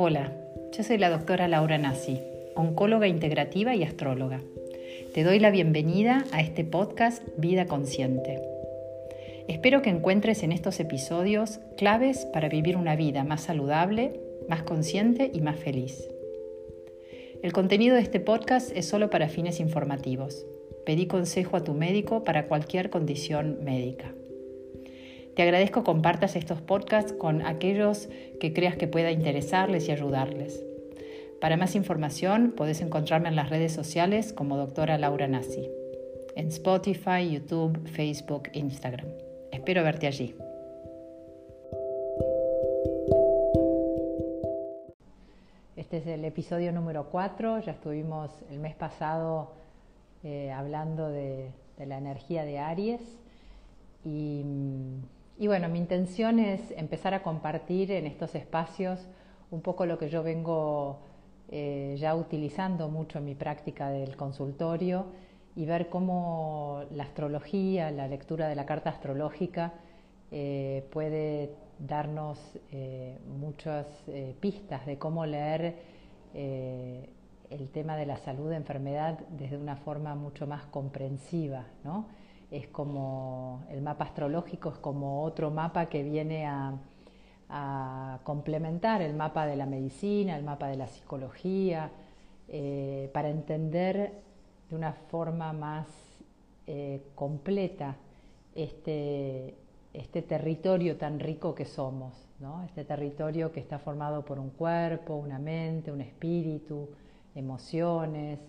Hola, yo soy la doctora Laura Nassi, oncóloga integrativa y astróloga. Te doy la bienvenida a este podcast Vida Consciente. Espero que encuentres en estos episodios claves para vivir una vida más saludable, más consciente y más feliz. El contenido de este podcast es solo para fines informativos. Pedí consejo a tu médico para cualquier condición médica. Te agradezco compartas estos podcasts con aquellos que creas que pueda interesarles y ayudarles. Para más información puedes encontrarme en las redes sociales como doctora Laura Nassi, en Spotify, YouTube, Facebook, Instagram. Espero verte allí. Este es el episodio número 4, ya estuvimos el mes pasado eh, hablando de, de, la energía de Aries y mm, y bueno, mi intención es empezar a compartir en estos espacios un poco lo que yo vengo eh, ya utilizando mucho en mi práctica del consultorio y ver cómo la astrología, la lectura de la carta astrológica eh, puede darnos eh, muchas pistas de cómo leer el tema de la salud de enfermedad desde una forma mucho más comprensiva, ¿no? Es como el mapa astrológico, es como otro mapa que viene a, complementar el mapa de la medicina, el mapa de la psicología, eh, para entender de una forma más eh, completa este, este, territorio tan rico que somos, este territorio que está formado por un cuerpo, una mente, un espíritu, emociones,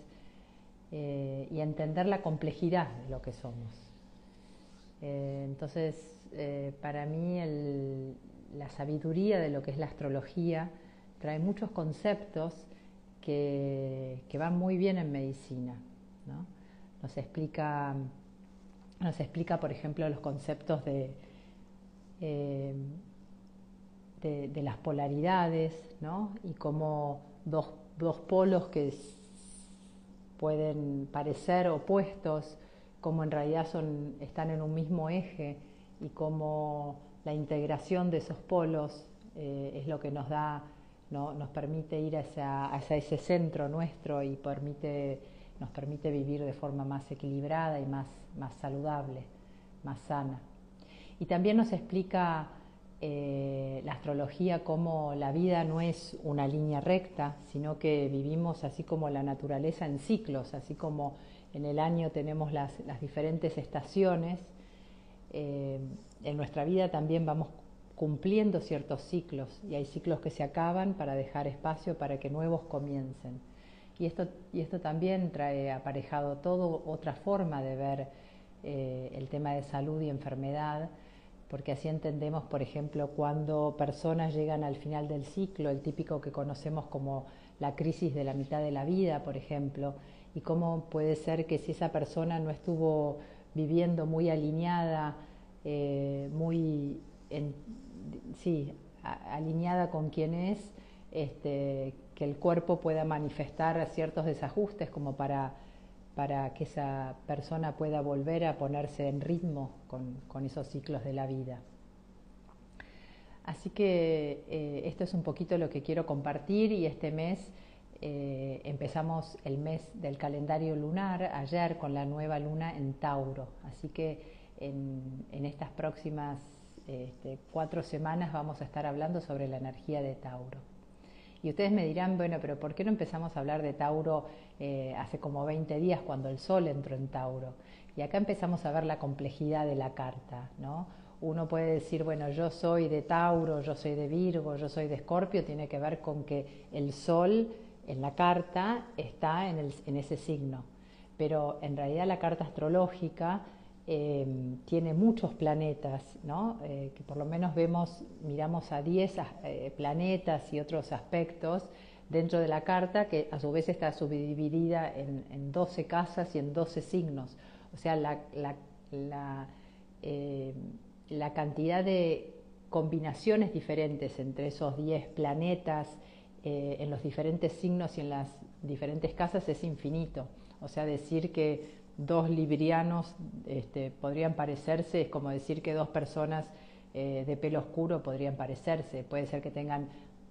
eh, y entender la complejidad de lo que somos. Eh, entonces, eh, para mí la sabiduría de lo que es la astrología trae muchos conceptos que, van muy bien en medicina. Nos, explica, nos explica, por ejemplo, los conceptos de, eh, de, las polaridades y cómo dos, dos polos que pueden parecer opuestos cómo en realidad son, están en un mismo eje y cómo la integración de esos polos eh, es lo que nos da, ¿no? nos permite ir hacia, ese centro nuestro y permite, nos permite vivir de forma más equilibrada y más, más saludable, más sana. Y también nos explica eh, la astrología cómo la vida no es una línea recta, sino que vivimos así como la naturaleza en ciclos, así como en el año tenemos las, diferentes estaciones, eh, en nuestra vida también vamos cumpliendo ciertos ciclos y hay ciclos que se acaban para dejar espacio para que nuevos comiencen. Y esto, y esto también trae aparejado todo otra forma de ver eh, el tema de salud y enfermedad, porque así entendemos, por ejemplo, cuando personas llegan al final del ciclo, el típico que conocemos como la crisis de la mitad de la vida, por ejemplo, y cómo puede ser que si esa persona no estuvo viviendo muy alineada, eh, muy, sí, alineada con quien es, este, que el cuerpo pueda manifestar ciertos desajustes como para, para que esa persona pueda volver a ponerse en ritmo con, esos ciclos de la vida. Así que eh, esto es un poquito lo que quiero compartir y este mes eh, empezamos el mes del calendario lunar ayer con la nueva luna en Tauro, así que en, estas próximas este, cuatro semanas vamos a estar hablando sobre la energía de Tauro. Y ustedes me dirán, bueno, pero ¿por qué no empezamos a hablar de Tauro eh, hace como 20 días cuando el Sol entró en Tauro? Y acá empezamos a ver la complejidad de la carta, ¿no? Uno puede decir, bueno, yo soy de Tauro, yo soy de Virgo, yo soy de Escorpio, tiene que ver con que el Sol en la carta está en, ese signo, pero en realidad la carta astrológica em, tiene muchos planetas, eh, que por lo menos vemos, miramos a 10 eh, planetas y otros aspectos dentro de la carta, que a su vez está subdividida en, 12 casas y en 12 signos. O sea, em, la cantidad de combinaciones diferentes entre esos 10 planetas, eh, en los diferentes signos y en las diferentes casas es infinito. O sea, decir que dos librianos este, podrían parecerse es como decir que dos personas eh, de pelo oscuro podrían parecerse. Puede ser que tengan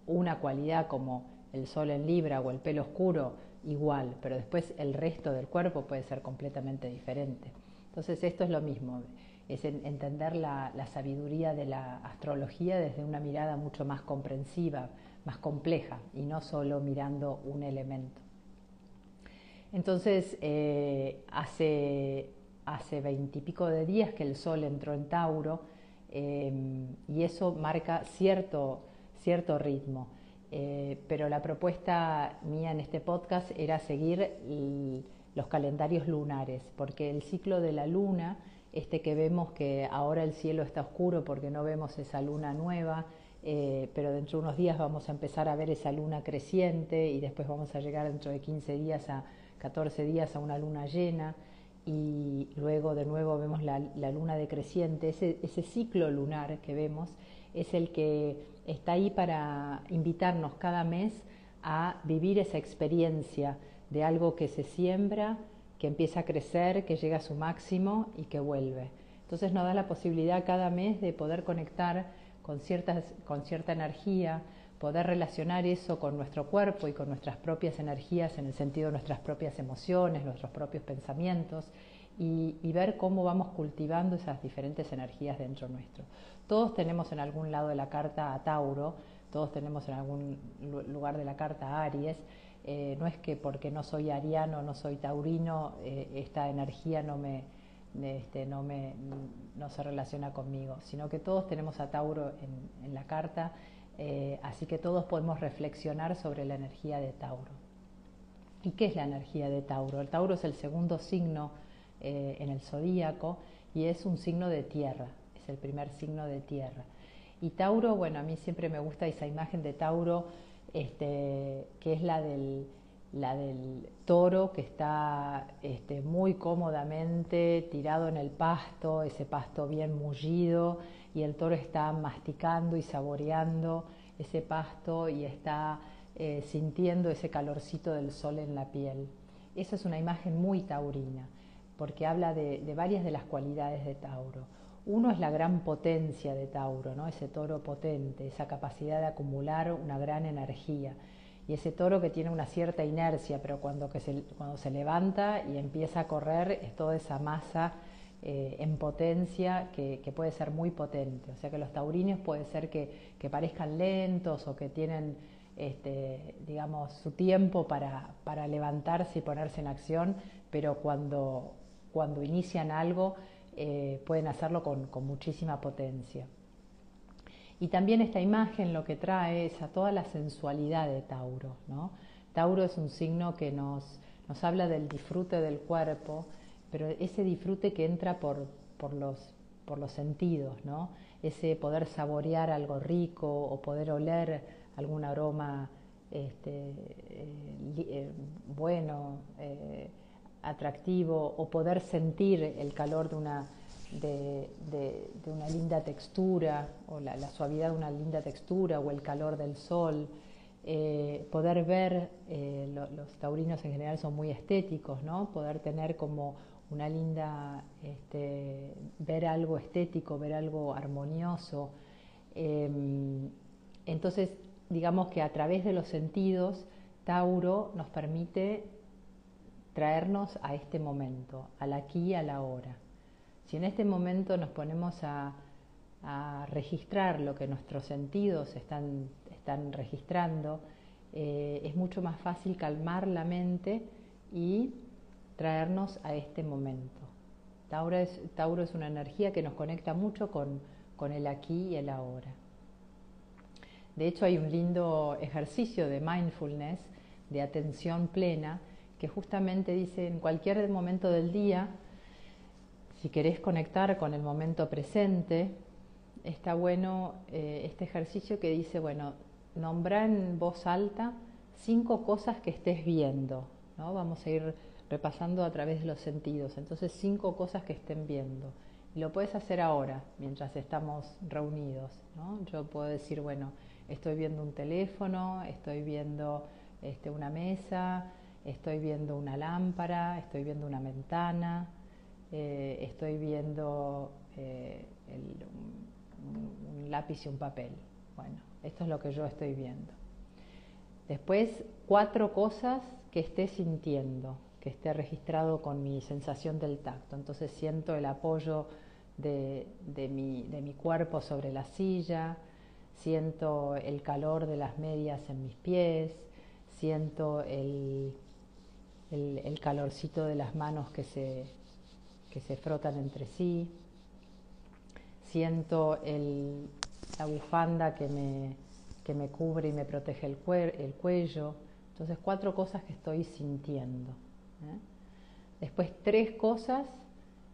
una cualidad como el sol en Libra o el pelo oscuro, igual, pero después el resto del cuerpo puede ser completamente diferente. Entonces esto es lo mismo, es entender la, sabiduría de la astrología desde una mirada mucho más comprensiva, más compleja y no solo mirando un elemento. Entonces, eh, hace hace veintipico de días que el Sol entró en Tauro eh, y eso marca cierto, cierto ritmo. Eh, pero la propuesta mía en este podcast era seguir los calendarios lunares, porque el ciclo de la luna, este que vemos que ahora el cielo está oscuro porque no vemos esa luna nueva, eh, pero dentro de unos días vamos a empezar a ver esa luna creciente y después vamos a llegar dentro de 15 días a 14 días a una luna llena y luego de nuevo vemos la, luna decreciente. Ese, ese ciclo lunar que vemos es el que está ahí para invitarnos cada mes a vivir esa experiencia de algo que se siembra, que empieza a crecer, que llega a su máximo y que vuelve. Entonces nos da la posibilidad cada mes de poder conectar con, ciertas, con cierta energía, poder relacionar eso con nuestro cuerpo y con nuestras propias energías en el sentido de nuestras propias emociones, nuestros propios pensamientos y, ver cómo vamos cultivando esas diferentes energías dentro nuestro. Todos tenemos en algún lado de la carta a Tauro, todos tenemos en algún lugar de la carta a Aries. Eh, no es que porque no soy ariano, no soy taurino, eh, esta energía no me, este, no, no se relaciona conmigo, sino que todos tenemos a Tauro en, en la carta eh, así que todos podemos reflexionar sobre la energía de Tauro. ¿Y qué es la energía de Tauro? El Tauro es el segundo signo eh, en el zodíaco y es un signo de tierra, es el primer signo de tierra. Y Tauro, bueno, a mí siempre me gusta esa imagen de Tauro, este, que es la del, la del toro que está este, muy cómodamente tirado en el pasto, ese pasto bien mullido, y el toro está masticando y saboreando ese pasto y está eh, sintiendo ese calorcito del sol en la piel. Esa es una imagen muy taurina, porque habla de, varias de las cualidades de Tauro. Uno es la gran potencia de Tauro, ¿no? ese toro potente, esa capacidad de acumular una gran energía. Y ese toro que tiene una cierta inercia, pero cuando, que se, cuando se levanta y empieza a correr es toda esa masa eh, en potencia que, puede ser muy potente. O sea que los taurinos puede ser que, parezcan lentos o que tienen, este, digamos, su tiempo para, levantarse y ponerse en acción, pero cuando, cuando inician algo eh, pueden hacerlo con, muchísima potencia. Y también esta imagen lo que trae es a toda la sensualidad de Tauro. ¿no? Tauro es un signo que nos, nos habla del disfrute del cuerpo, pero ese disfrute que entra por, por, los, por los sentidos, ¿no? ese poder saborear algo rico o poder oler algún aroma este, eh, eh, bueno, eh, atractivo, o poder sentir el calor de una, de, una linda textura, o la, suavidad de una linda textura, o el calor del sol. poder ver, los taurinos en general son muy estéticos, ¿no? Poder tener como una linda, este, ver algo estético, ver algo armonioso. Em, entonces, digamos que a través de los sentidos, Tauro nos permite traernos a este momento, al aquí y a la hora. Si en este momento nos ponemos a, registrar lo que nuestros sentidos están, están registrando, eh, es mucho más fácil calmar la mente y traernos a este momento. Tauro es, Tauro es una energía que nos conecta mucho con, con el aquí y el ahora. De hecho, hay un lindo ejercicio de mindfulness, de atención plena, que justamente dice en cualquier momento del día, si querés conectar con el momento presente, está bueno eh, este ejercicio que dice, bueno, nombra en voz alta cinco cosas que estés viendo. ¿no? Vamos a ir repasando a través de los sentidos. Entonces, cinco cosas que estén viendo. Y lo puedes hacer ahora, mientras estamos reunidos. ¿no? Yo puedo decir, bueno, estoy viendo un teléfono, estoy viendo este, una mesa, estoy viendo una lámpara, estoy viendo una ventana, eh, estoy viendo eh, un, lápiz y un papel. bueno, esto es lo que yo estoy viendo. Después, cuatro cosas que esté sintiendo, que esté registrado con mi sensación del tacto. Entonces siento el apoyo de, mi, de mi cuerpo sobre la silla, siento el calor de las medias en mis pies, siento el, el, calorcito de las manos que se, que se frotan entre sí, siento el, la bufanda que me, que me cubre y me protege el, el cuello. Entonces, cuatro cosas que estoy sintiendo. ¿eh? Después, tres cosas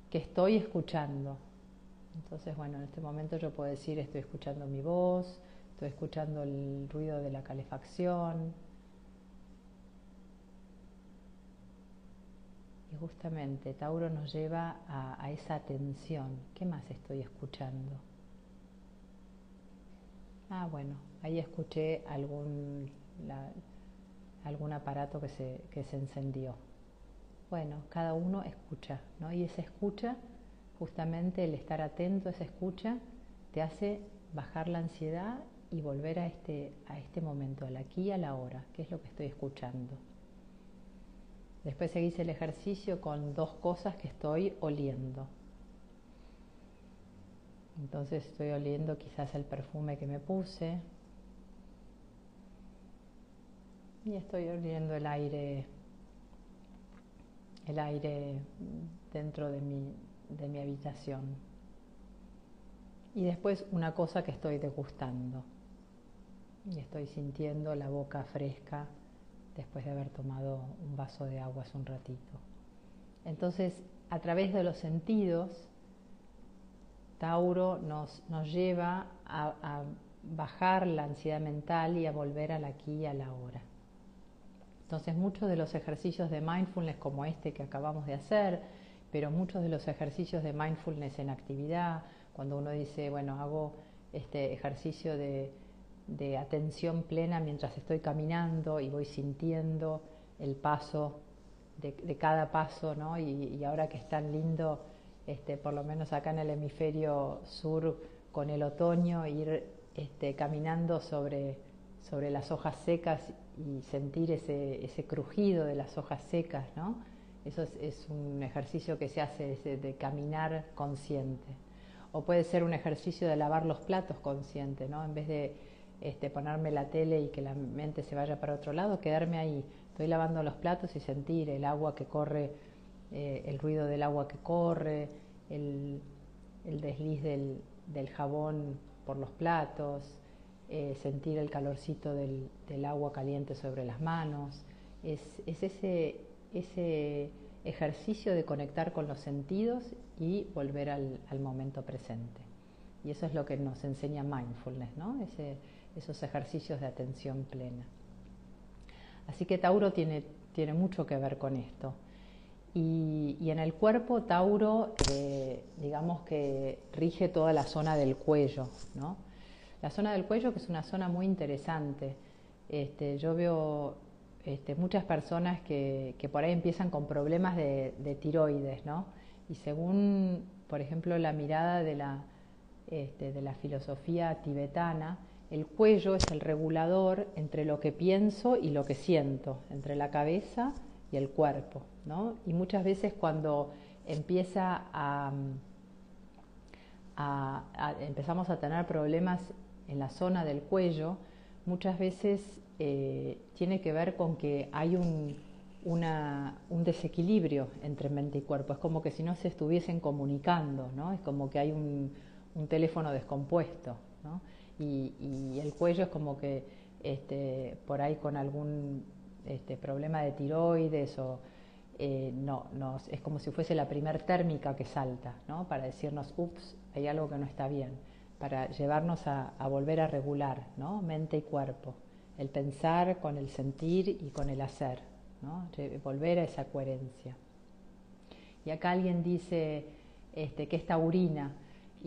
que estoy escuchando. Entonces, bueno, en este momento yo puedo decir, estoy escuchando mi voz, estoy escuchando el ruido de la calefacción. Justamente Tauro nos lleva a, esa atención. ¿Qué más estoy escuchando? Ah, bueno, ahí escuché algún, algún aparato que se, que se encendió. Bueno, cada uno escucha, ¿no? Y esa escucha justamente el estar atento a esa escucha te hace bajar la ansiedad y volver a este, a este momento, al aquí y a la hora, que es lo que estoy escuchando. Después seguís el ejercicio con dos cosas que estoy oliendo. Entonces estoy oliendo quizás el perfume que me puse. Y estoy oliendo el aire, el aire dentro de mi, de mi habitación. Y después una cosa que estoy degustando. Y estoy sintiendo la boca fresca después de haber tomado un vaso de agua hace un ratito. Entonces, a través de los sentidos, Tauro nos, nos lleva a, a, bajar la ansiedad mental y a volver al aquí y a la hora. Entonces, muchos de los ejercicios de mindfulness como este que acabamos de hacer, pero muchos de los ejercicios de mindfulness en actividad, cuando uno dice, bueno, hago este ejercicio de, atención plena mientras estoy caminando y voy sintiendo el paso de, cada paso, ¿no? Y, ahora que es tan lindo, este, por lo menos acá en el hemisferio sur, con el otoño, ir este, caminando sobre, sobre las hojas secas y sentir ese, ese crujido de las hojas secas, ¿no? Eso es, un ejercicio que se hace de, caminar consciente. O puede ser un ejercicio de lavar los platos consciente, ¿no? En vez de este, ponerme la tele y que la mente se vaya para otro lado, quedarme ahí. Estoy lavando los platos y sentir el agua que corre, eh, el ruido del agua que corre, el, desliz del, jabón por los platos, eh, sentir el calorcito del, agua caliente sobre las manos. es ese ese ejercicio de conectar con los sentidos y volver al, momento presente. Y eso es lo que nos enseña mindfulness, ¿no? Esos ejercicios de atención plena. Así que Tauro tiene, tiene mucho que ver con esto. Y, en el cuerpo, Tauro, eh, digamos que rige toda la zona del cuello, ¿no? La zona del cuello, que es una zona muy interesante. Este, yo veo este, muchas personas que, por ahí empiezan con problemas de, tiroides, ¿no? Y según, por ejemplo, la mirada de la, este, de la filosofía tibetana, el cuello es el regulador entre lo que pienso y lo que siento, entre la cabeza y el cuerpo, ¿no? Y muchas veces cuando empieza a, empezamos a tener problemas en la zona del cuello, muchas veces eh, tiene que ver con que hay un, un, desequilibrio entre mente y cuerpo. Es como que si no se estuviesen comunicando, ¿no? Es como que hay un, teléfono descompuesto, ¿no? Y, el cuello es como que este, por ahí con algún este, problema de tiroides o eh, no, es como si fuese la primer térmica que salta, ¿no? Para decirnos, ups, hay algo que no está bien, para llevarnos a, volver a regular, ¿no? Mente y cuerpo el pensar con el sentir y con el hacer, ¿no? volver a esa coherencia. Y acá alguien dice este, que es taurina,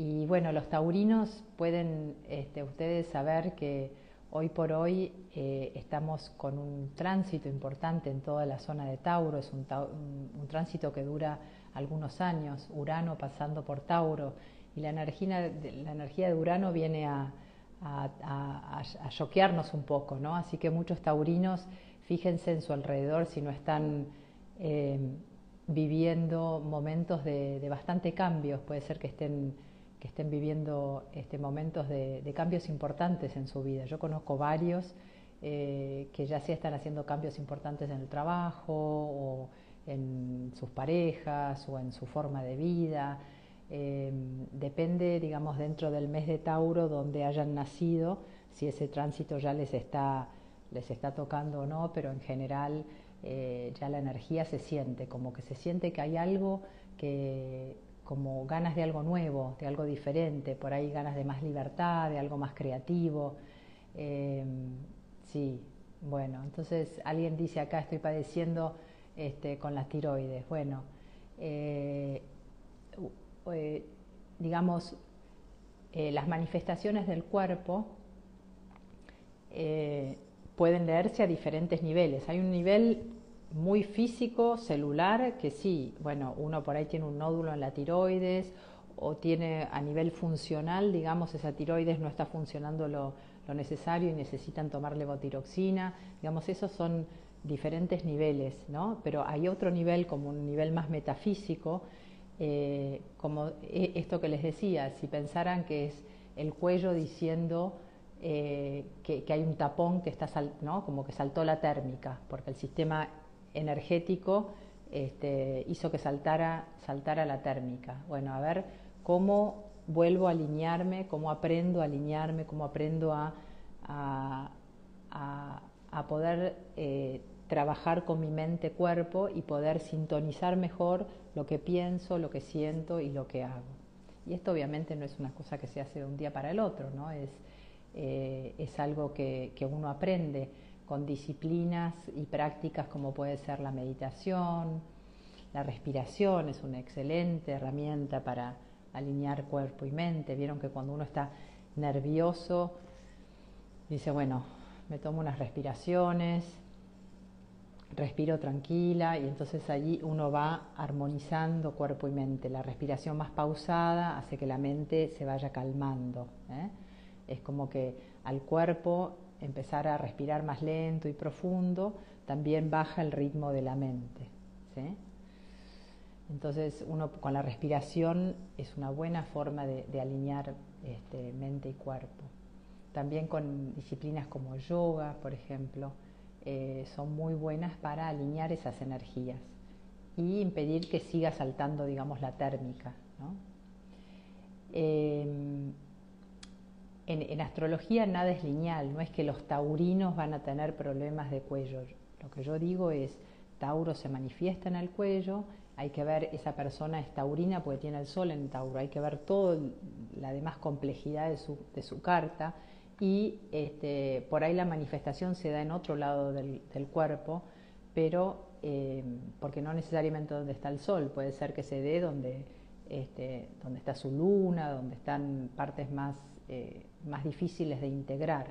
y bueno, los taurinos pueden este, ustedes saber que hoy por hoy eh, estamos con un tránsito importante en toda la zona de Tauro, es un, tránsito que dura algunos años, Urano pasando por Tauro, y la energía, la energía de Urano viene a a, choquearnos un poco, ¿no? Así que muchos taurinos, fíjense en su alrededor si no están eh, viviendo momentos de, bastante cambios, puede ser que estén, que estén viviendo este, momentos de, cambios importantes en su vida. Yo conozco varios eh, que ya sí están haciendo cambios importantes en el trabajo o en sus parejas o en su forma de vida. Eh, depende, digamos, dentro del mes de Tauro donde hayan nacido, si ese tránsito ya les está, les está tocando o no, pero en general eh, ya la energía se siente, como que se siente que hay algo que, como ganas de algo nuevo, de algo diferente, por ahí ganas de más libertad, de algo más creativo. Eh, sí, bueno, entonces alguien dice acá estoy padeciendo este, con las tiroides. Bueno, eh, eh, digamos, eh, las manifestaciones del cuerpo pueden leerse a diferentes niveles. Hay un nivel muy físico, celular, que sí, bueno, uno por ahí tiene un nódulo en la tiroides o tiene a nivel funcional, digamos, esa tiroides no está funcionando lo, lo necesario y necesitan tomar levotiroxina. Digamos, esos son diferentes niveles, ¿no? Pero hay otro nivel, como un nivel más metafísico, eh, como e, esto que les decía, si pensaran que es el cuello diciendo eh, que, hay un tapón que está, ¿no? Como que saltó la térmica, porque el sistema energético este, hizo que saltara, saltara la térmica. Bueno, a ver cómo vuelvo a alinearme, cómo aprendo a alinearme, cómo aprendo a, a, a poder eh, trabajar con mi mente-cuerpo y poder sintonizar mejor lo que pienso, lo que siento y lo que hago. Y esto obviamente no es una cosa que se hace de un día para el otro, ¿no? es, eh, es algo que, que, uno aprende con disciplinas y prácticas como puede ser la meditación, la respiración es una excelente herramienta para alinear cuerpo y mente. Vieron que cuando uno está nervioso, dice, bueno, me tomo unas respiraciones, respiro tranquila y entonces allí uno va armonizando cuerpo y mente. La respiración más pausada hace que la mente se vaya calmando. ¿eh? Es como que al cuerpo empezar a respirar más lento y profundo también baja el ritmo de la mente. Entonces uno con la respiración es una buena forma de, alinear este, mente y cuerpo también con disciplinas como yoga, por ejemplo, eh, son muy buenas para alinear esas energías y impedir que siga saltando, digamos, la térmica. Em, en, astrología nada es lineal, no es que los taurinos van a tener problemas de cuello. Lo que yo digo es, Tauro se manifiesta en el cuello, hay que ver, esa persona es taurina porque tiene el sol en Tauro, hay que ver toda la demás complejidad de su, carta y este, por ahí la manifestación se da en otro lado del, cuerpo, pero eh, porque no necesariamente donde está el sol, puede ser que se dé donde, este, donde está su luna, donde están partes más, eh, más difíciles de integrar.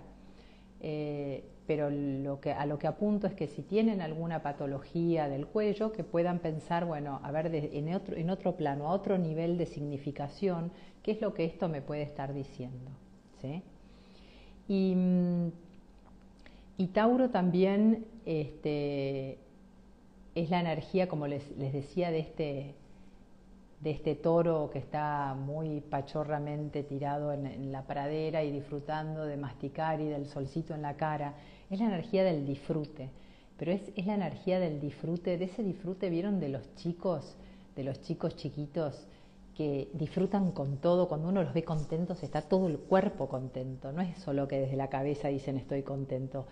Eh, pero lo que, a lo que apunto es que si tienen alguna patología del cuello, que puedan pensar, bueno, a ver, en, otro, en otro plano, a otro nivel de significación, qué es lo que esto me puede estar diciendo. ¿sí? Y, Tauro también este, es la energía, como les, decía, de este, de este toro que está muy pachorramente tirado en, la pradera y disfrutando de masticar y del solcito en la cara. Es la energía del disfrute, pero es, es la energía del disfrute, de ese disfrute, ¿vieron? De los chicos, de los chicos chiquitos que disfrutan con todo, cuando uno los ve contentos está todo el cuerpo contento, no es solo que desde la cabeza dicen estoy contento,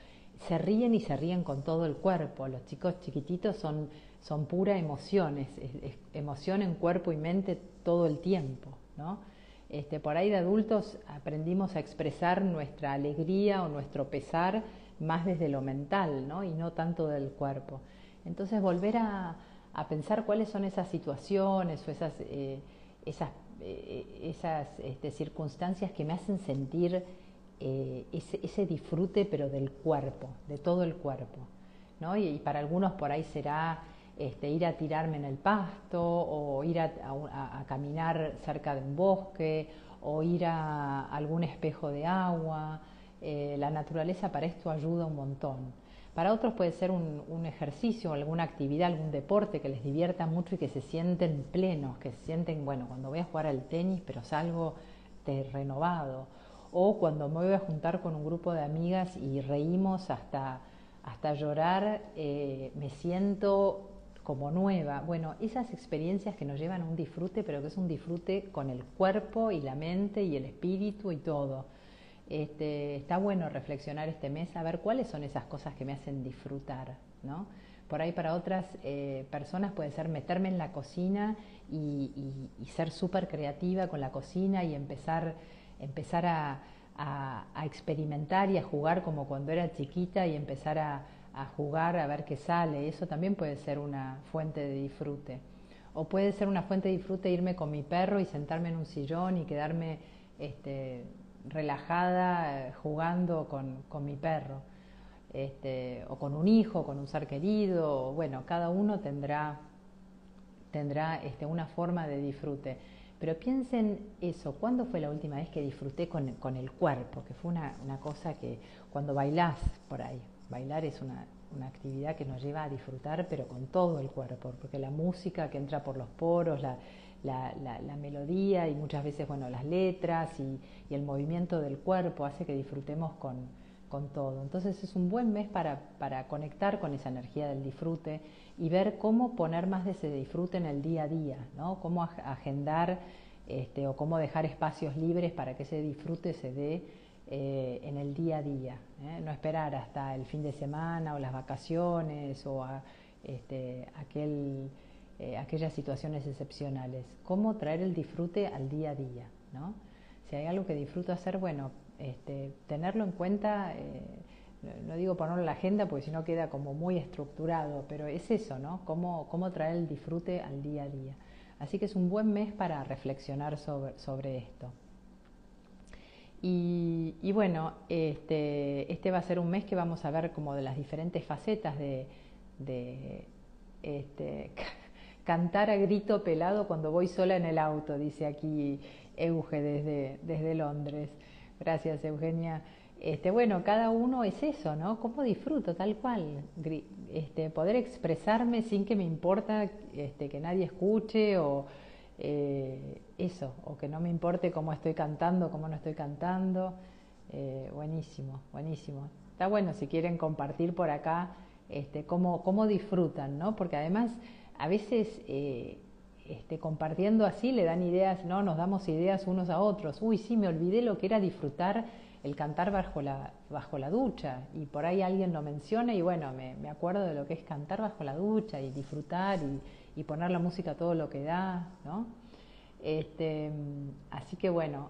se ríen y se ríen con todo el cuerpo, los chicos chiquititos son, son pura emociones, emoción en cuerpo y mente todo el tiempo, ¿no? Este, por ahí de adultos aprendimos a expresar nuestra alegría o nuestro pesar más desde lo mental, ¿no? Y no tanto del cuerpo. Entonces volver a, pensar cuáles son esas situaciones o esas... Eh, esas, eh, esas este, circunstancias que me hacen sentir eh, ese, disfrute, pero del cuerpo, de todo el cuerpo. ¿no? Y, para algunos por ahí será este, ir a tirarme en el pasto o ir a, caminar cerca de un bosque o ir a algún espejo de agua. Eh, la naturaleza para esto ayuda un montón. Para otros puede ser un, ejercicio, alguna actividad, algún deporte que les divierta mucho y que se sienten plenos, que se sienten, bueno, cuando voy a jugar al tenis, pero salgo de renovado. O cuando me voy a juntar con un grupo de amigas y reímos hasta, hasta llorar, eh, me siento como nueva. Bueno, esas experiencias que nos llevan a un disfrute, pero que es un disfrute con el cuerpo y la mente y el espíritu y todo. Este, está bueno reflexionar este mes a ver cuáles son esas cosas que me hacen disfrutar, ¿no? Por ahí para otras eh, personas puede ser meterme en la cocina y, ser súper creativa con la cocina y empezar, empezar a, experimentar y a jugar como cuando era chiquita y empezar a, a jugar a ver qué sale. Eso también puede ser una fuente de disfrute. O puede ser una fuente de disfrute irme con mi perro y sentarme en un sillón y quedarme este, relajada eh, jugando con, con mi perro, este, o con un hijo, con un ser querido, bueno, cada uno tendrá, tendrá este, una forma de disfrute. Pero piensen eso, ¿cuándo fue la última vez que disfruté con, con el cuerpo? Que fue una, una, cosa que cuando bailás por ahí, bailar es una, una actividad que nos lleva a disfrutar, pero con todo el cuerpo, porque la música que entra por los poros, la, la, melodía y muchas veces bueno, las letras y, el movimiento del cuerpo hace que disfrutemos con, con todo. Entonces es un buen mes para, para, conectar con esa energía del disfrute y ver cómo poner más de ese disfrute en el día a día, ¿no? cómo agendar este, o cómo dejar espacios libres para que ese disfrute se dé eh, en el día a día. ¿eh? No esperar hasta el fin de semana o las vacaciones o este, aquel eh, aquellas situaciones excepcionales. Cómo traer el disfrute al día a día, ¿no? Si hay algo que disfruto hacer, bueno, este, tenerlo en cuenta, no digo ponerlo en la agenda porque si no queda como muy estructurado, pero es eso, ¿no? Cómo, cómo traer el disfrute al día a día. Así que es un buen mes para reflexionar sobre, sobre esto. Y, bueno, este, este, va a ser un mes que vamos a ver como de las diferentes facetas de, de este, cantar a grito pelado cuando voy sola en el auto, dice aquí Euge desde, desde Londres. Gracias, Eugenia. Este, bueno, cada uno es eso, ¿no? ¿Cómo disfruto tal cual? Este, poder expresarme sin que me importa este, que nadie escuche o eh, eso, o que no me importe cómo estoy cantando, cómo no estoy cantando. Eh, buenísimo, buenísimo. Está bueno si quieren compartir por acá este, cómo, cómo disfrutan, ¿no? Porque además a veces eh, este, compartiendo así le dan ideas, ¿no? Nos damos ideas unos a otros. Uy, sí, me olvidé lo que era disfrutar el cantar bajo la, bajo la ducha. Y por ahí alguien lo menciona y bueno, me, me acuerdo de lo que es cantar bajo la ducha y disfrutar y, y poner la música todo lo que da, ¿no? Este, así que bueno,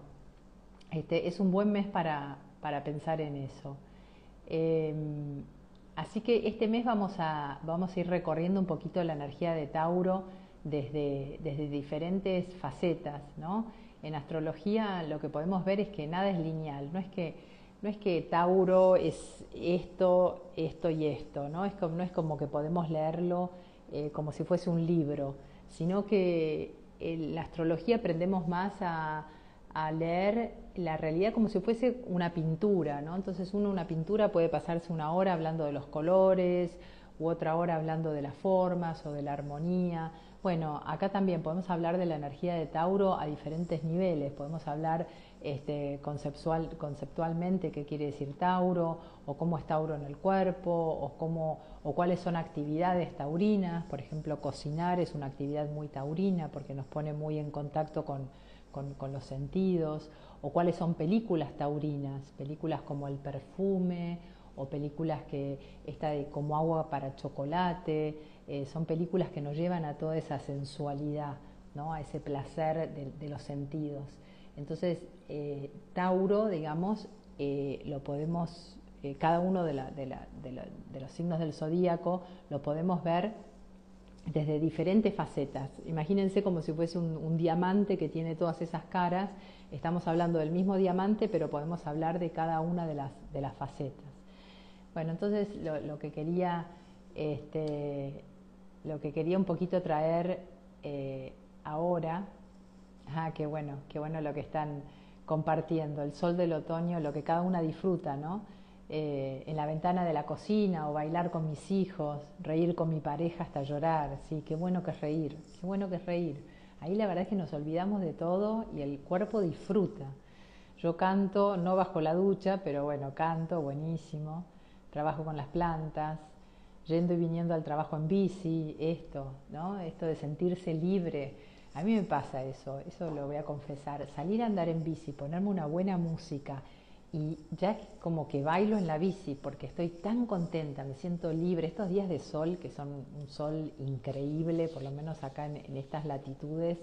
este, es un buen mes para, para pensar en eso. Em, Así que este mes vamos a, vamos a ir recorriendo un poquito la energía de Tauro desde, desde diferentes facetas. ¿no? En astrología lo que podemos ver es que nada es lineal, no es que, no es que Tauro es esto, esto y esto, no es como, no es como que podemos leerlo eh, como si fuese un libro, sino que en la astrología aprendemos más a, a leer la realidad como si fuese una pintura, ¿no? Entonces uno una pintura puede pasarse una hora hablando de los colores u otra hora hablando de las formas o de la armonía. Bueno, acá también podemos hablar de la energía de Tauro a diferentes niveles. Podemos hablar este, conceptual, conceptualmente qué quiere decir Tauro, o cómo es Tauro en el cuerpo, o, cómo, o cuáles son actividades taurinas. Por ejemplo, cocinar es una actividad muy taurina porque nos pone muy en contacto con, con, los sentidos, o cuáles son películas taurinas, películas como El perfume, o películas que está de como agua para chocolate, eh, son películas que nos llevan a toda esa sensualidad, ¿no? a ese placer de, los sentidos. Entonces, eh, Tauro, digamos, eh, lo podemos, cada uno de, los signos del zodíaco lo podemos ver desde diferentes facetas. Imagínense como si fuese un, diamante que tiene todas esas caras. Estamos hablando del mismo diamante, pero podemos hablar de cada una de las, facetas. Bueno, entonces lo, que quería, este, lo que quería un poquito traer eh, ahora, ah, qué bueno, qué bueno lo que están compartiendo el sol del otoño, lo que cada una disfruta, ¿no? Eh, en la ventana de la cocina o bailar con mis hijos, reír con mi pareja hasta llorar, sí, qué bueno que es reír, qué bueno que es reír. Ahí la verdad es que nos olvidamos de todo y el cuerpo disfruta. Yo canto, no bajo la ducha, pero bueno, canto, buenísimo. Trabajo con las plantas, yendo y viniendo al trabajo en bici, esto, ¿no? Esto de sentirse libre. A mí me pasa eso, eso lo voy a confesar. Salir a andar en bici, ponerme una buena música y ya como que bailo en la bici porque estoy tan contenta, me siento libre. Estos días de sol, que son un sol increíble, por lo menos acá en, estas latitudes,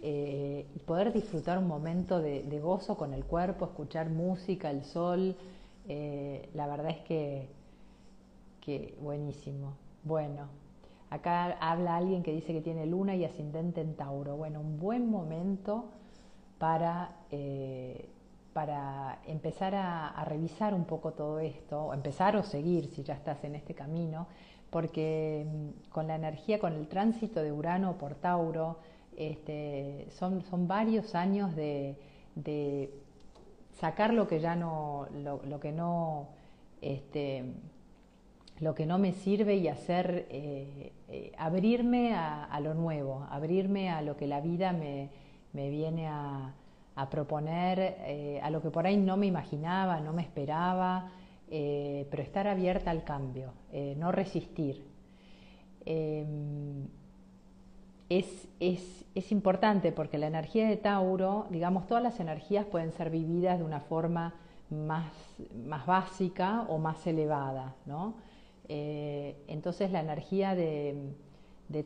eh, y poder disfrutar un momento de, gozo con el cuerpo, escuchar música, el sol, eh, la verdad es que, que buenísimo. Bueno, acá habla alguien que dice que tiene luna y ascendente en Tauro. Bueno, un buen momento para... Eh, para empezar a, revisar un poco todo esto, o empezar o seguir si ya estás en este camino, porque mm, con la energía, con el tránsito de Urano por Tauro, este, son, son, varios años de, sacar lo que ya no, lo, que no, este, lo que no me sirve y hacer, eh, eh, abrirme a, lo nuevo, abrirme a lo que la vida me viene a, proponer eh, a lo que por ahí no me imaginaba, no me esperaba, pero estar abierta al cambio, no resistir. Em, es, es, es, importante porque la energía de Tauro, digamos, todas las energías pueden ser vividas de una forma más, más básica o más elevada, ¿no? Entonces la energía de,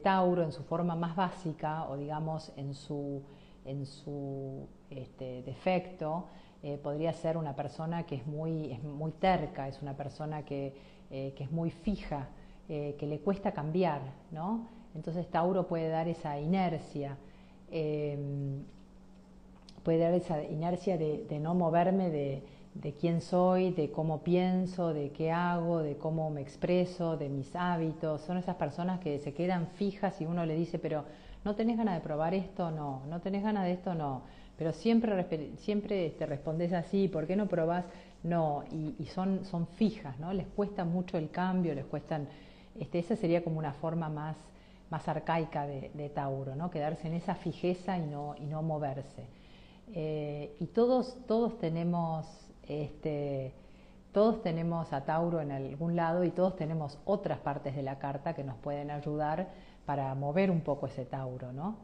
Tauro en su forma más básica o digamos en su este, defecto, eh, podría ser una persona que es muy, terca, es una persona que, eh, es muy fija, eh, que le cuesta cambiar, ¿no? Entonces Tauro puede dar esa inercia, puede dar esa inercia de, no moverme de, de, quién soy, de cómo pienso, de qué hago, de cómo me expreso, de mis hábitos. Son esas personas que se quedan fijas y uno le dice, pero ¿no tenés ganas de probar esto? No, ¿no tenés ganas de esto? No. Pero siempre, siempre te respondes así, ¿por qué no probás? No, y, son, son fijas, ¿no? Les cuesta mucho el cambio, les cuestan, este, esa sería como una forma más, más arcaica de, Tauro, ¿no? Quedarse en esa fijeza y no, y no moverse. Eh, y todos, todos tenemos este, todos tenemos a Tauro en algún lado y todos tenemos otras partes de la carta que nos pueden ayudar para mover un poco ese Tauro, ¿no?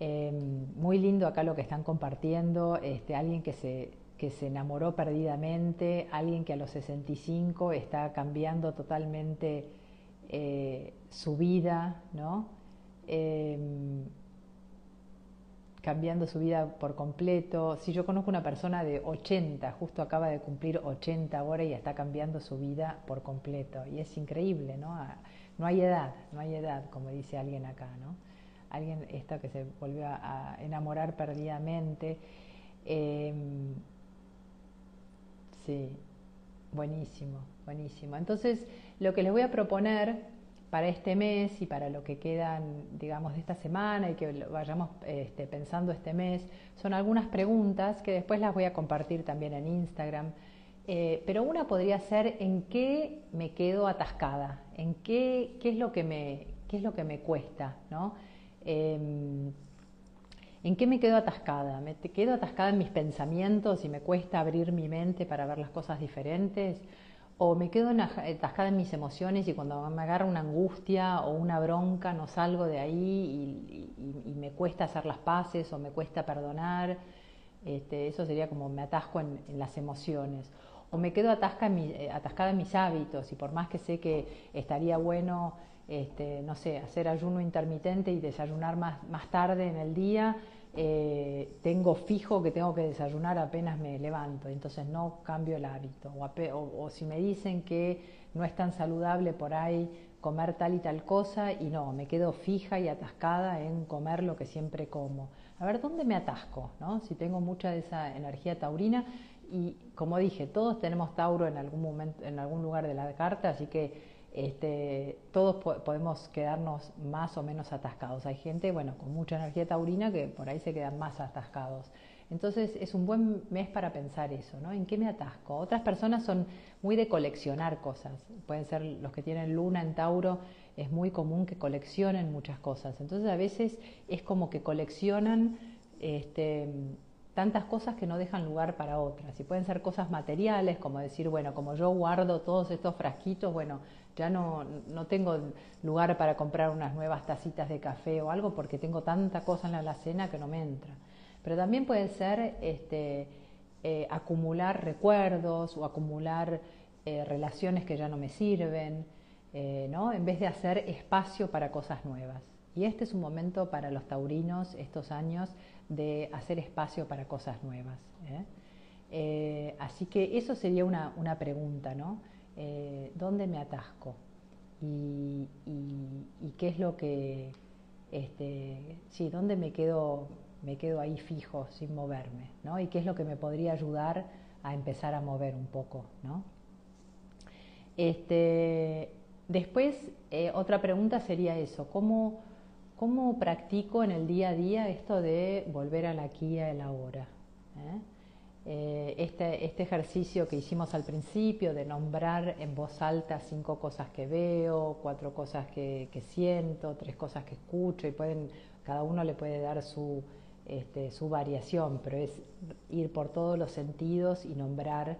Em, muy lindo acá lo que están compartiendo, este, alguien que se, que se enamoró perdidamente, alguien que a los 65 está cambiando totalmente eh, su vida, ¿no? Em, cambiando su vida por completo. Si yo conozco una persona de 80, justo acaba de cumplir 80 ahora y está cambiando su vida por completo. Y es increíble, ¿no? No hay edad, no hay edad, como dice alguien acá, ¿no? Alguien esta que se volvió a, enamorar perdidamente. Em, sí, buenísimo, buenísimo. Entonces, lo que les voy a proponer para este mes y para lo que quedan, digamos, de esta semana y que vayamos este, pensando este mes, son algunas preguntas que después las voy a compartir también en Instagram eh, pero una podría ser en qué me quedo atascada, en qué, qué, es, lo que me, qué es lo que me cuesta, ¿no? Em, ¿En qué me quedo atascada? ¿Me quedo atascada en mis pensamientos y me cuesta abrir mi mente para ver las cosas diferentes? ¿O me quedo atascada en mis emociones y cuando me agarra una angustia o una bronca no salgo de ahí y, me cuesta hacer las paces o me cuesta perdonar? Este, eso sería como me atasco en, en las emociones o me quedo eh, atascada en mis hábitos y por más que sé que estaría bueno, este, no sé, hacer ayuno intermitente y desayunar más, más tarde en el día, eh, tengo fijo que tengo que desayunar apenas me levanto, entonces no cambio el hábito. O, o, si me dicen que no es tan saludable por ahí comer tal y tal cosa y no, me quedo fija y atascada en comer lo que siempre como. A ver, ¿dónde me atasco? ¿no? Si tengo mucha de esa energía taurina, y como dije, todos tenemos Tauro en algún momento, en algún lugar de la carta, así que este, todos podemos quedarnos más o menos atascados. Hay gente, bueno, con mucha energía taurina que por ahí se quedan más atascados. Entonces es un buen mes para pensar eso, ¿no? ¿En qué me atasco? Otras personas son muy de coleccionar cosas. Pueden ser los que tienen luna en Tauro, es muy común que coleccionen muchas cosas. Entonces a veces es como que coleccionan este, tantas cosas que no dejan lugar para otras. Y pueden ser cosas materiales, como decir, bueno, como yo guardo todos estos frasquitos, bueno, ya no, no tengo lugar para comprar unas nuevas tacitas de café o algo porque tengo tanta cosa en la alacena que no me entra. Pero también puede ser este, eh, acumular recuerdos o acumular eh, relaciones que ya no me sirven, eh, ¿no? en vez de hacer espacio para cosas nuevas. Y este es un momento para los taurinos estos años de hacer espacio para cosas nuevas. así que eso sería una, una pregunta, ¿no? ¿Dónde me atasco? Y, y, qué es lo que, este, sí, dónde me quedo me quedo ahí fijo, sin moverme, ¿no? Y qué es lo que me podría ayudar a empezar a mover un poco, ¿no? Este, después, eh, otra pregunta sería eso, ¿cómo, ¿cómo practico en el día a día esto de volver a la aquí a la ahora? ¿eh? Eh, este, este, ejercicio que hicimos al principio de nombrar en voz alta cinco cosas que veo, cuatro cosas que, que siento, tres cosas que escucho y pueden, cada uno le puede dar su, este, su variación, pero es ir por todos los sentidos y nombrar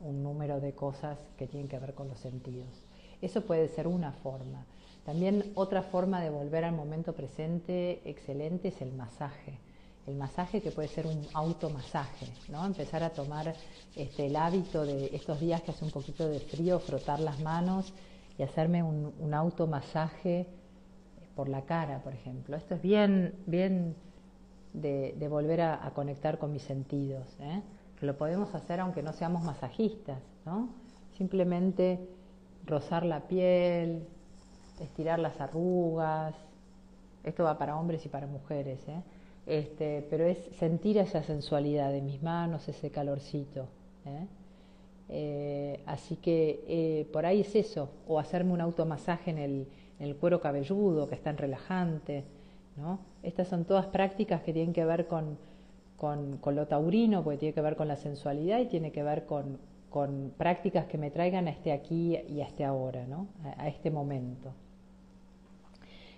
un número de cosas que tienen que ver con los sentidos. Eso puede ser una forma. También otra forma de volver al momento presente excelente es el masaje. El masaje que puede ser un automasaje, ¿no? Empezar a tomar este, el hábito de estos días que hace un poquito de frío, frotar las manos y hacerme un, un automasaje por la cara, por ejemplo. Esto es bien, bien de, volver a, conectar con mis sentidos. ¿eh? Lo podemos hacer aunque no seamos masajistas, ¿no? Simplemente rozar la piel, estirar las arrugas. Esto va para hombres y para mujeres, ¿eh? Este, pero es sentir esa sensualidad de mis manos, ese calorcito. ¿eh? así que por ahí es eso, o hacerme un automasaje en el, en el cuero cabelludo, que es tan relajante. ¿no? Estas son todas prácticas que tienen que ver con, con, lo taurino, porque tiene que ver con la sensualidad y tiene que ver con, con prácticas que me traigan a este aquí y a este ahora, ¿no? a, este momento.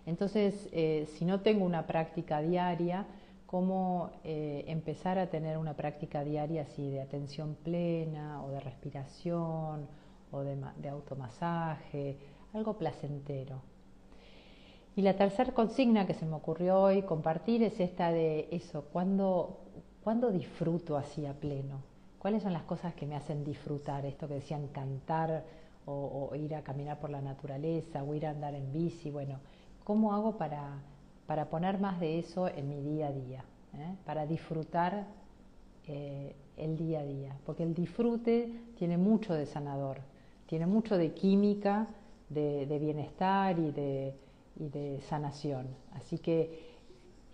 Entonces, eh, si no tengo una práctica diaria, ¿cómo eh, empezar a tener una práctica diaria así de atención plena o de respiración o de, automasaje, algo placentero? Y la tercera consigna que se me ocurrió hoy compartir es esta de eso, ¿cuándo, disfruto así a pleno? ¿Cuáles son las cosas que me hacen disfrutar? Esto que decían cantar o, ir a caminar por la naturaleza o ir a andar en bici. Bueno, ¿cómo hago para, para poner más de eso en mi día a día? Eh? Para disfrutar eh, el día a día. Porque el disfrute tiene mucho de sanador, tiene mucho de química, de bienestar y de sanación. Así que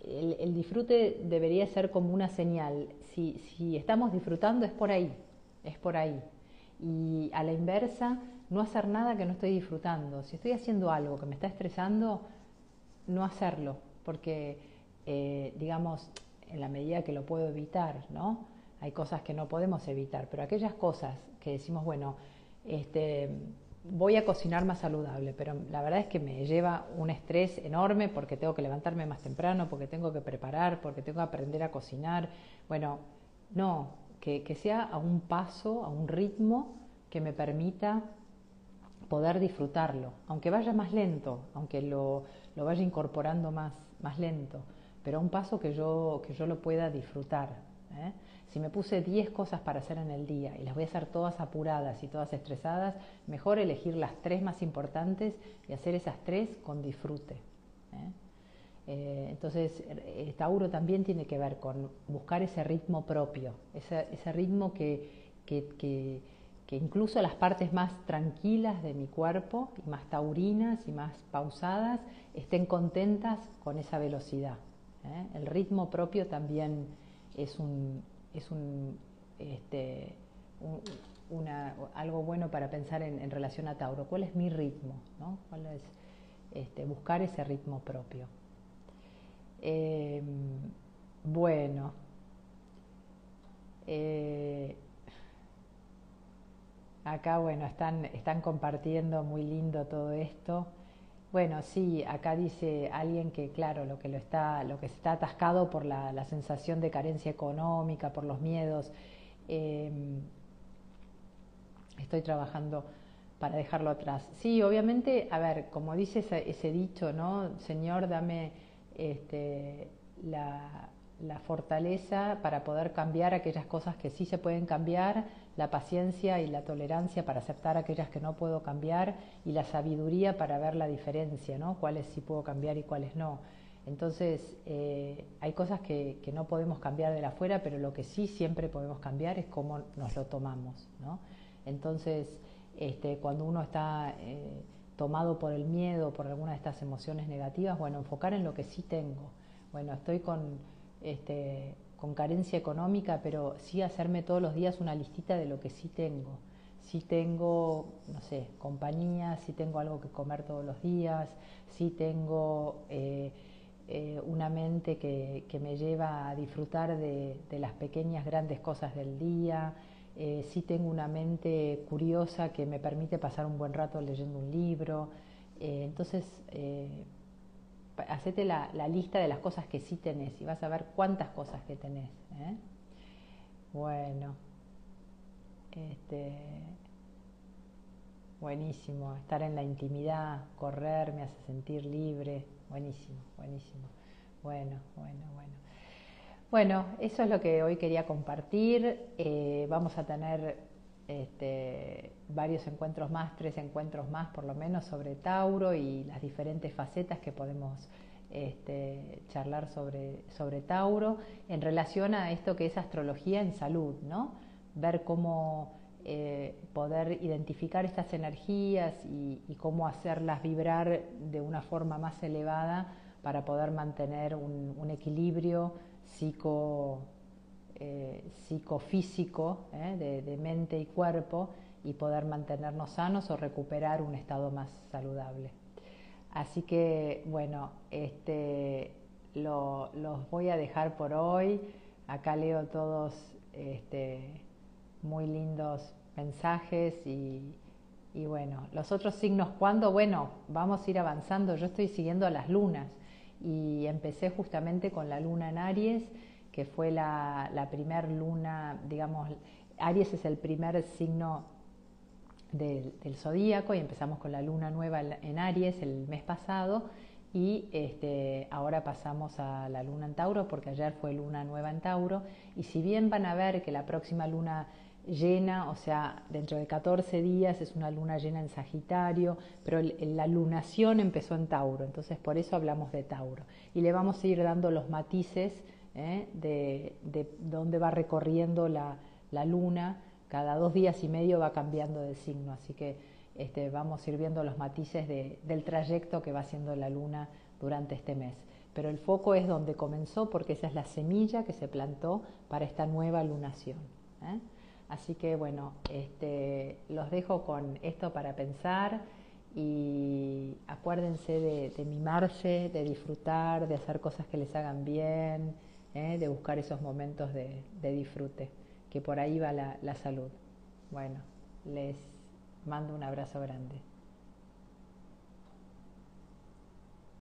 el, disfrute debería ser como una señal. Si, si estamos disfrutando es por ahí, es por ahí. Y a la inversa, no hacer nada que no estoy disfrutando. Si estoy haciendo algo que me está estresando, no hacerlo, porque, eh, digamos, en la medida que lo puedo evitar, ¿no? Hay cosas que no podemos evitar, pero aquellas cosas que decimos, bueno, este, voy a cocinar más saludable, pero la verdad es que me lleva un estrés enorme porque tengo que levantarme más temprano, porque tengo que preparar, porque tengo que aprender a cocinar. Bueno, no, que, sea a un paso, a un ritmo que me permita poder disfrutarlo, aunque vaya más lento, aunque lo, lo vaya incorporando más, más lento, pero a un paso que yo, que yo lo pueda disfrutar. ¿eh? Si me puse 10 cosas para hacer en el día y las voy a hacer todas apuradas y todas estresadas, mejor elegir las tres más importantes y hacer esas tres con disfrute. ¿eh? Eh, entonces, eh, Tauro también tiene que ver con buscar ese ritmo propio, ese, ritmo que, que, incluso las partes más tranquilas de mi cuerpo, y más taurinas y más pausadas, estén contentas con esa velocidad. El ritmo propio también es un, es un, este, algo bueno para pensar en, relación a Tauro. ¿Cuál es mi ritmo? ¿no? ¿Cuál es, este, buscar ese ritmo propio. Em, bueno, Eh, acá, bueno, están, están compartiendo muy lindo todo esto. Bueno, sí, acá dice alguien que, claro, lo que lo está, lo que está atascado por la, sensación de carencia económica, por los miedos. Em, estoy trabajando para dejarlo atrás. Sí, obviamente, a ver, como dice ese, dicho, ¿no? Señor, dame este, la, la fortaleza para poder cambiar aquellas cosas que sí se pueden cambiar, la paciencia y la tolerancia para aceptar aquellas que no puedo cambiar y la sabiduría para ver la diferencia, ¿no? Cuáles sí puedo cambiar y cuáles no. Entonces, eh, hay cosas que, que, no podemos cambiar de la afuera, pero lo que sí siempre podemos cambiar es cómo nos lo tomamos, ¿no? Entonces, este, cuando uno está eh, tomado por el miedo, por alguna de estas emociones negativas, bueno, enfocar en lo que sí tengo. Bueno, estoy con este, con carencia económica, pero sí hacerme todos los días una listita de lo que sí tengo. Si tengo, no sé, compañía, si tengo algo que comer todos los días, si tengo eh, eh, una mente que, me lleva a disfrutar de, las pequeñas, grandes cosas del día, eh, si tengo una mente curiosa que me permite pasar un buen rato leyendo un libro. entonces, hacete la, lista de las cosas que sí tenés y vas a ver cuántas cosas que tenés. ¿eh? Bueno, este, buenísimo, estar en la intimidad, correr me hace sentir libre, buenísimo, buenísimo. Bueno, bueno, bueno. Bueno, eso es lo que hoy quería compartir. Eh, vamos a tener este, varios encuentros más, tres encuentros más por lo menos sobre Tauro y las diferentes facetas que podemos este, charlar sobre, sobre Tauro en relación a esto que es astrología en salud, ¿no? Ver cómo eh, poder identificar estas energías y, cómo hacerlas vibrar de una forma más elevada para poder mantener un, un equilibrio psico eh, psicofísico, eh, de, mente y cuerpo, y poder mantenernos sanos o recuperar un estado más saludable. Así que, bueno, este, los voy a dejar por hoy. Acá leo todos este, muy lindos mensajes y, y bueno, los otros signos, ¿cuándo? Bueno, vamos a ir avanzando. Yo estoy siguiendo a las lunas y empecé justamente con la luna en Aries que fue la, la luna, digamos, Aries es el primer signo del, zodíaco y empezamos con la luna nueva en Aries el mes pasado y este, ahora pasamos a la luna en Tauro porque ayer fue luna nueva en Tauro y si bien van a ver que la próxima luna llena, o sea, dentro de 14 días es una luna llena en Sagitario, pero la lunación empezó en Tauro, entonces por eso hablamos de Tauro. Y le vamos a ir dando los matices ¿eh? de, de, dónde va recorriendo la, luna. Cada dos días y medio va cambiando de signo, así que este, vamos a ir viendo los matices del trayecto que va haciendo la luna durante este mes. Pero el foco es donde comenzó porque esa es la semilla que se plantó para esta nueva lunación. ¿eh? Así que bueno, este, los dejo con esto para pensar y acuérdense de mimarse, de disfrutar, de hacer cosas que les hagan bien ¿eh? de buscar esos momentos de, disfrute, que por ahí va la salud. Bueno, les mando un abrazo grande.